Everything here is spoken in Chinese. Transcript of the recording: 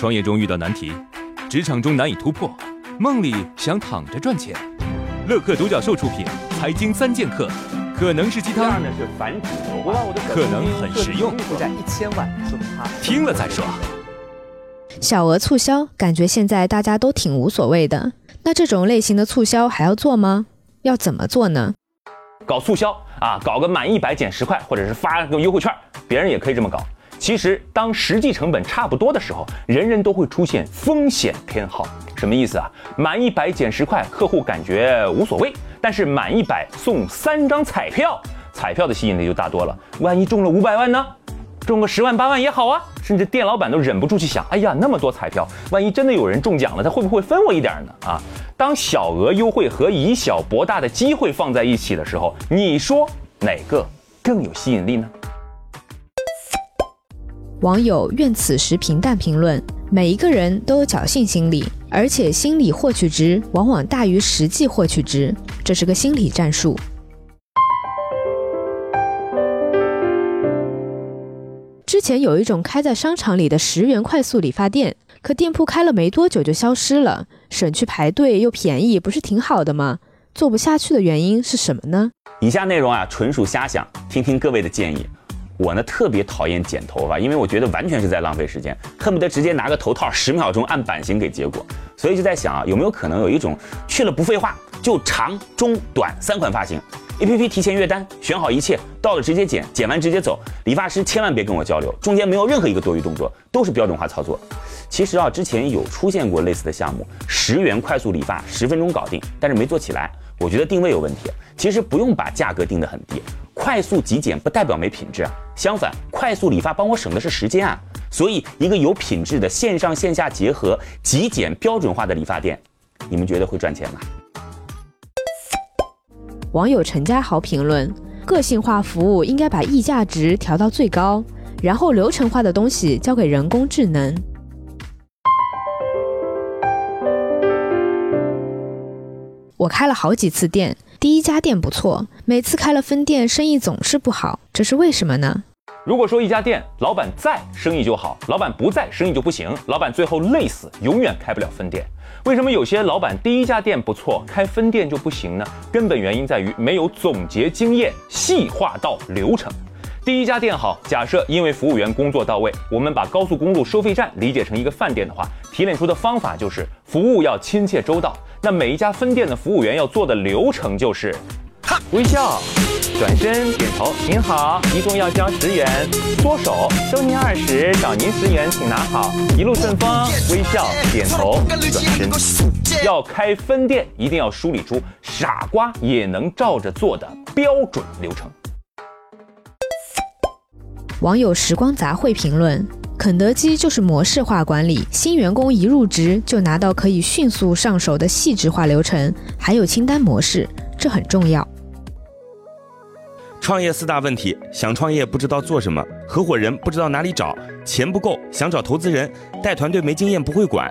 创业中遇到难题，职场中难以突破，梦里想躺着赚钱。乐客独角兽出品，《财经三剑客》可能是鸡汤，可能很实用。负债一千万，听了再说。小额促销，感觉现在大家都挺无所谓的。那这种类型的促销还要做吗？要怎么做呢？搞促销啊，搞个满一百减十块，或者是发个优惠券，别人也可以这么搞。其实，当实际成本差不多的时候，人人都会出现风险偏好。什么意思啊？满一百减十块，客户感觉无所谓；但是满一百送三张彩票，彩票的吸引力就大多了。万一中了五百万呢？中个十万八万也好啊！甚至店老板都忍不住去想：哎呀，那么多彩票，万一真的有人中奖了，他会不会分我一点呢？啊！当小额优惠和以小博大的机会放在一起的时候，你说哪个更有吸引力呢？网友愿此时平淡评论：每一个人都有侥幸心理，而且心理获取值往往大于实际获取值，这是个心理战术。之前有一种开在商场里的十元快速理发店，可店铺开了没多久就消失了，省去排队又便宜，不是挺好的吗？做不下去的原因是什么呢？以下内容啊，纯属瞎想，听听各位的建议。我呢特别讨厌剪头发，因为我觉得完全是在浪费时间，恨不得直接拿个头套十秒钟按版型给结果。所以就在想啊，有没有可能有一种去了不废话，就长中短三款发型？A P P 提前约单，选好一切，到了直接剪，剪完直接走。理发师千万别跟我交流，中间没有任何一个多余动作，都是标准化操作。其实啊，之前有出现过类似的项目，十元快速理发，十分钟搞定，但是没做起来。我觉得定位有问题。其实不用把价格定得很低。快速极简不代表没品质啊，相反，快速理发帮我省的是时间啊。所以，一个有品质的线上线下结合、极简标准化的理发店，你们觉得会赚钱吗？网友陈家豪评论：个性化服务应该把溢价值调到最高，然后流程化的东西交给人工智能。我开了好几次店。第一家店不错，每次开了分店，生意总是不好，这是为什么呢？如果说一家店老板在，生意就好；老板不在，生意就不行。老板最后累死，永远开不了分店。为什么有些老板第一家店不错，开分店就不行呢？根本原因在于没有总结经验，细化到流程。第一家店好，假设因为服务员工作到位，我们把高速公路收费站理解成一个饭店的话，提炼出的方法就是服务要亲切周到。那每一家分店的服务员要做的流程就是：微笑、转身、点头，您好，一共要交十元；缩手，收您二十，找您十元，请拿好，一路顺风。微笑、点头、转身。要开分店，一定要梳理出傻瓜也能照着做的标准流程。网友时光杂烩评论。肯德基就是模式化管理，新员工一入职就拿到可以迅速上手的细致化流程，还有清单模式，这很重要。创业四大问题：想创业不知道做什么，合伙人不知道哪里找，钱不够想找投资人，带团队没经验不会管。